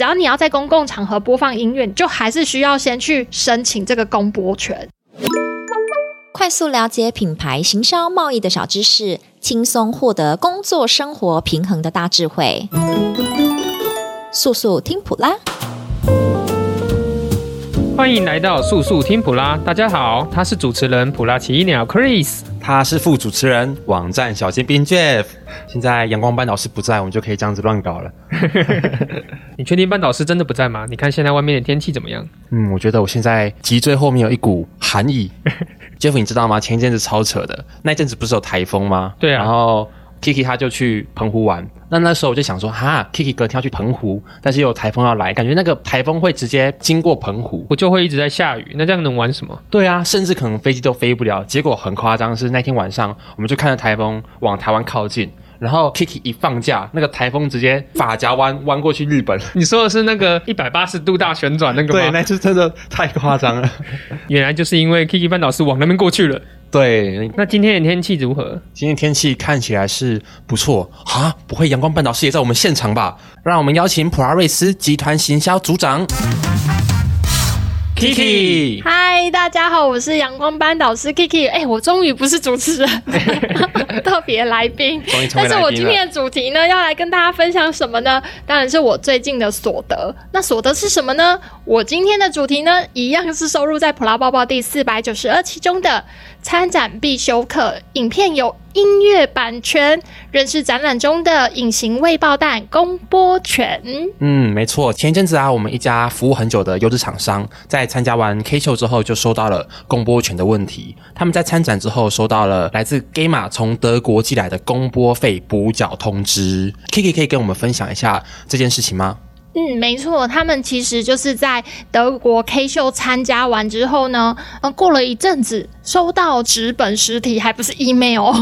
只要你要在公共场合播放音乐，就还是需要先去申请这个公播权。快速了解品牌行销贸易的小知识，轻松获得工作生活平衡的大智慧。速速听普拉，欢迎来到速速听普拉。大家好，他是主持人普拉奇鸟 Chris。他是副主持人，网站小尖兵 Jeff。现在阳光班导师不在，我们就可以这样子乱搞了。你确定班导师真的不在吗？你看现在外面的天气怎么样？嗯，我觉得我现在脊椎后面有一股寒意。Jeff，你知道吗？前一阵子超扯的，那一阵子不是有台风吗？对啊。然后 Kiki 他就去澎湖玩。那那时候我就想说，哈，Kiki 隔天要去澎湖，但是又有台风要来，感觉那个台风会直接经过澎湖，我就会一直在下雨。那这样能玩什么？对啊，甚至可能飞机都飞不了。结果很夸张，是那天晚上，我们就看着台风往台湾靠近，然后 Kiki 一放假，那个台风直接发夹弯 弯过去日本。你说的是那个一百八十度大旋转那个吗？对，那次真的太夸张了。原来就是因为 Kiki 半岛是往那边过去了。对，那今天的天气如何？今天天气看起来是不错啊，不会阳光半岛师也在我们现场吧？让我们邀请普拉瑞斯集团行销组长 Kiki。嗨，大家好，我是阳光班导师 Kiki。哎，我终于不是主持人，特别来宾。但是我今天的主题呢，要来跟大家分享什么呢？当然是我最近的所得。那所得是什么呢？我今天的主题呢，一样是收入在普拉抱报第四百九十二期中的。参展必修课，影片有音乐版权，认识展览中的隐形未爆弹公播权。嗯，没错。前一阵子啊，我们一家服务很久的优质厂商，在参加完 K 秀之后，就收到了公播权的问题。他们在参展之后，收到了来自 Gamma 从德国寄来的公播费补缴通知。Kiki 可以跟我们分享一下这件事情吗？嗯，没错，他们其实就是在德国 K 秀参加完之后呢，呃，过了一阵子，收到纸本实体，还不是 email，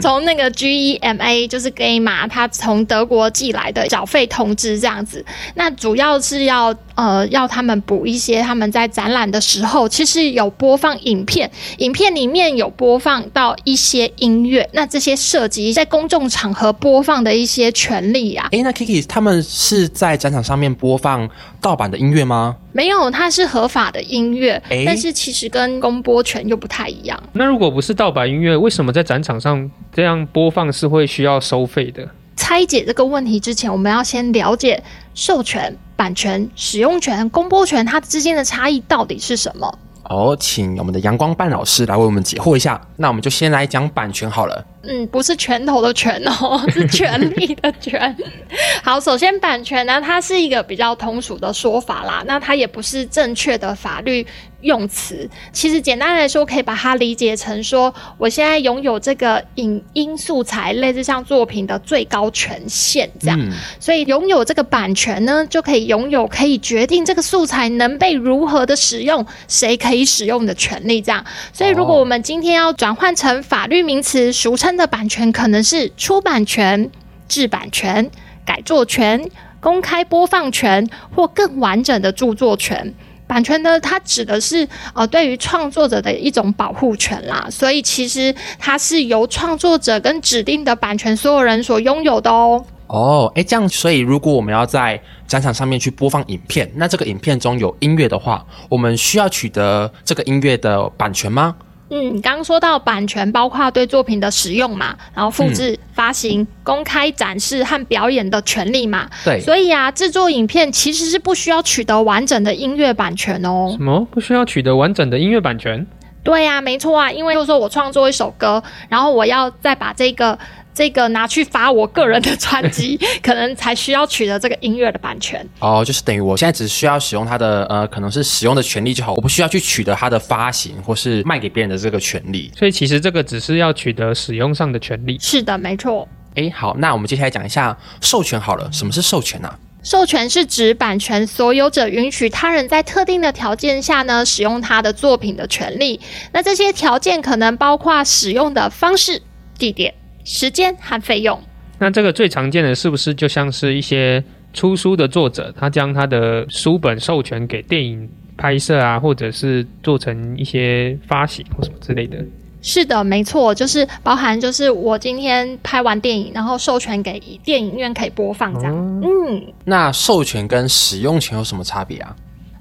从、嗯、那个 GEMA 就是 Gamma，他从德国寄来的缴费通知这样子。那主要是要呃要他们补一些他们在展览的时候，其实有播放影片，影片里面有播放到一些音乐，那这些涉及在公众场合播放的一些权利啊。诶，那 Kiki 他们是在展场。上面播放盗版的音乐吗？没有，它是合法的音乐，欸、但是其实跟公播权又不太一样。那如果不是盗版音乐，为什么在展场上这样播放是会需要收费的？拆解这个问题之前，我们要先了解授权、版权、使用权、公播权它之间的差异到底是什么？哦，请我们的阳光班老师来为我们解惑一下。那我们就先来讲版权好了。嗯，不是拳头的拳哦，是权力的权。好，首先版权呢，它是一个比较通俗的说法啦，那它也不是正确的法律用词。其实简单来说，可以把它理解成说，我现在拥有这个影音素材，类似像作品的最高权限这样。嗯、所以拥有这个版权呢，就可以拥有可以决定这个素材能被如何的使用，谁可以使用的权利这样。所以如果我们今天要转换成法律名词，俗称。的版权可能是出版权、制版权、改作权、公开播放权或更完整的著作权。版权呢，它指的是呃对于创作者的一种保护权啦，所以其实它是由创作者跟指定的版权所有人所拥有的哦。哦，诶，这样，所以如果我们要在展场上面去播放影片，那这个影片中有音乐的话，我们需要取得这个音乐的版权吗？嗯，刚刚说到版权，包括对作品的使用嘛，然后复制、发行、公开展示和表演的权利嘛。对，所以啊，制作影片其实是不需要取得完整的音乐版权哦。什么？不需要取得完整的音乐版权？对呀、啊，没错啊，因为就是说我创作一首歌，然后我要再把这个。这个拿去发我个人的专辑，可能才需要取得这个音乐的版权。哦，就是等于我现在只需要使用它的呃，可能是使用的权利就好，我不需要去取得它的发行或是卖给别人的这个权利。所以其实这个只是要取得使用上的权利。是的，没错。诶，好，那我们接下来讲一下授权好了。什么是授权呢、啊？授权是指版权所有者允许他人在特定的条件下呢，使用他的作品的权利。那这些条件可能包括使用的方式、地点。时间和费用，那这个最常见的是不是就像是一些出书的作者，他将他的书本授权给电影拍摄啊，或者是做成一些发行或什么之类的？是的，没错，就是包含就是我今天拍完电影，然后授权给电影院可以播放这样。哦、嗯，那授权跟使用权有什么差别啊？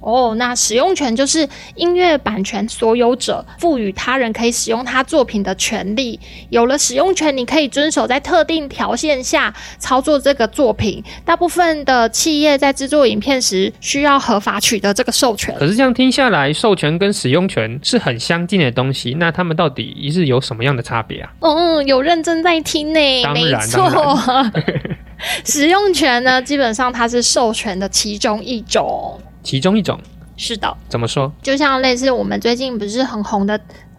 哦，那使用权就是音乐版权所有者赋予他人可以使用他作品的权利。有了使用权，你可以遵守在特定条件下操作这个作品。大部分的企业在制作影片时需要合法取得这个授权。可是这样听下来，授权跟使用权是很相近的东西，那他们到底是有什么样的差别啊？嗯，有认真在听呢，没错。使用权呢，基本上它是授权的其中一种。其中一种是的，怎么说？就像类似我们最近不是很红的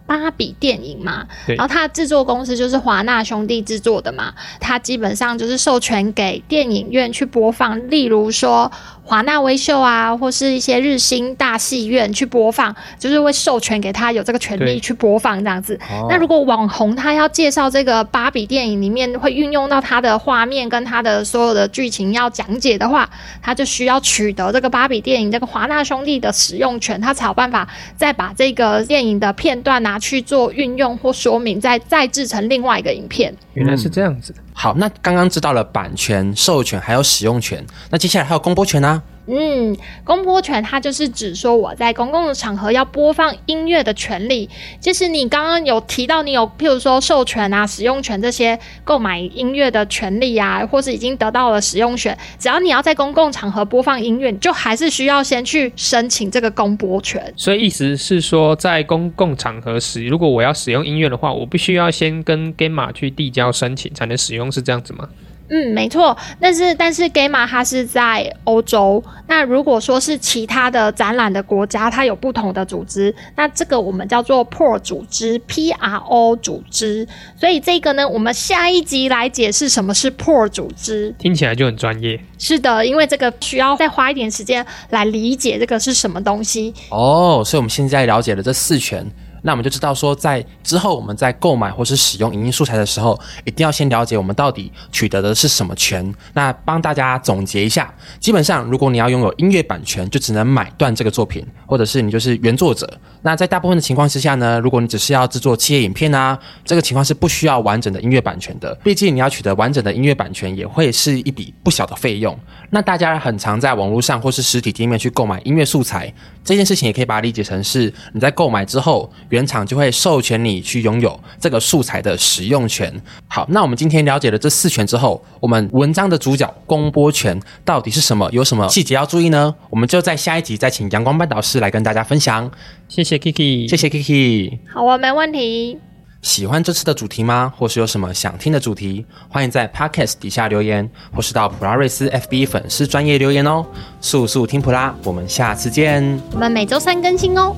芭比电影嘛，然后它制作公司就是华纳兄弟制作的嘛，它基本上就是授权给电影院去播放，例如说。华纳威秀啊，或是一些日新大戏院去播放，就是会授权给他有这个权利去播放这样子。那如果网红他要介绍这个芭比电影里面会运用到他的画面跟他的所有的剧情要讲解的话，他就需要取得这个芭比电影这个华纳兄弟的使用权，他才有办法再把这个电影的片段拿去做运用或说明，再再制成另外一个影片。原来是这样子的。好，那刚刚知道了版权、授权还有使用权，那接下来还有公播权啊。嗯，公播权它就是指说我在公共的场合要播放音乐的权利。就是你刚刚有提到，你有譬如说授权啊、使用权这些购买音乐的权利啊，或是已经得到了使用权，只要你要在公共场合播放音乐，就还是需要先去申请这个公播权。所以意思是说，在公共场合使，如果我要使用音乐的话，我必须要先跟 GAMA 去递交申请才能使用，是这样子吗？嗯，没错，但是但是 g a m a 它是在欧洲，那如果说是其他的展览的国家，它有不同的组织，那这个我们叫做 PRO 组织，P-R-O 组织，所以这个呢，我们下一集来解释什么是 PRO 组织，听起来就很专业。是的，因为这个需要再花一点时间来理解这个是什么东西。哦，所以我们现在了解了这四权。那我们就知道说，在之后我们在购买或是使用影音素材的时候，一定要先了解我们到底取得的是什么权。那帮大家总结一下，基本上如果你要拥有音乐版权，就只能买断这个作品，或者是你就是原作者。那在大部分的情况之下呢，如果你只是要制作企业影片啊，这个情况是不需要完整的音乐版权的。毕竟你要取得完整的音乐版权，也会是一笔不小的费用。那大家很常在网络上或是实体店面去购买音乐素材，这件事情也可以把它理解成是你在购买之后。原厂就会授权你去拥有这个素材的使用权。好，那我们今天了解了这四权之后，我们文章的主角公播权到底是什么？有什么细节要注意呢？我们就在下一集再请阳光班导师来跟大家分享。谢谢 Kiki，谢谢 Kiki。好啊，没问题。喜欢这次的主题吗？或是有什么想听的主题？欢迎在 Podcast 底下留言，或是到普拉瑞斯 FB 粉丝专业留言哦。速速听普拉，我们下次见。我们每周三更新哦。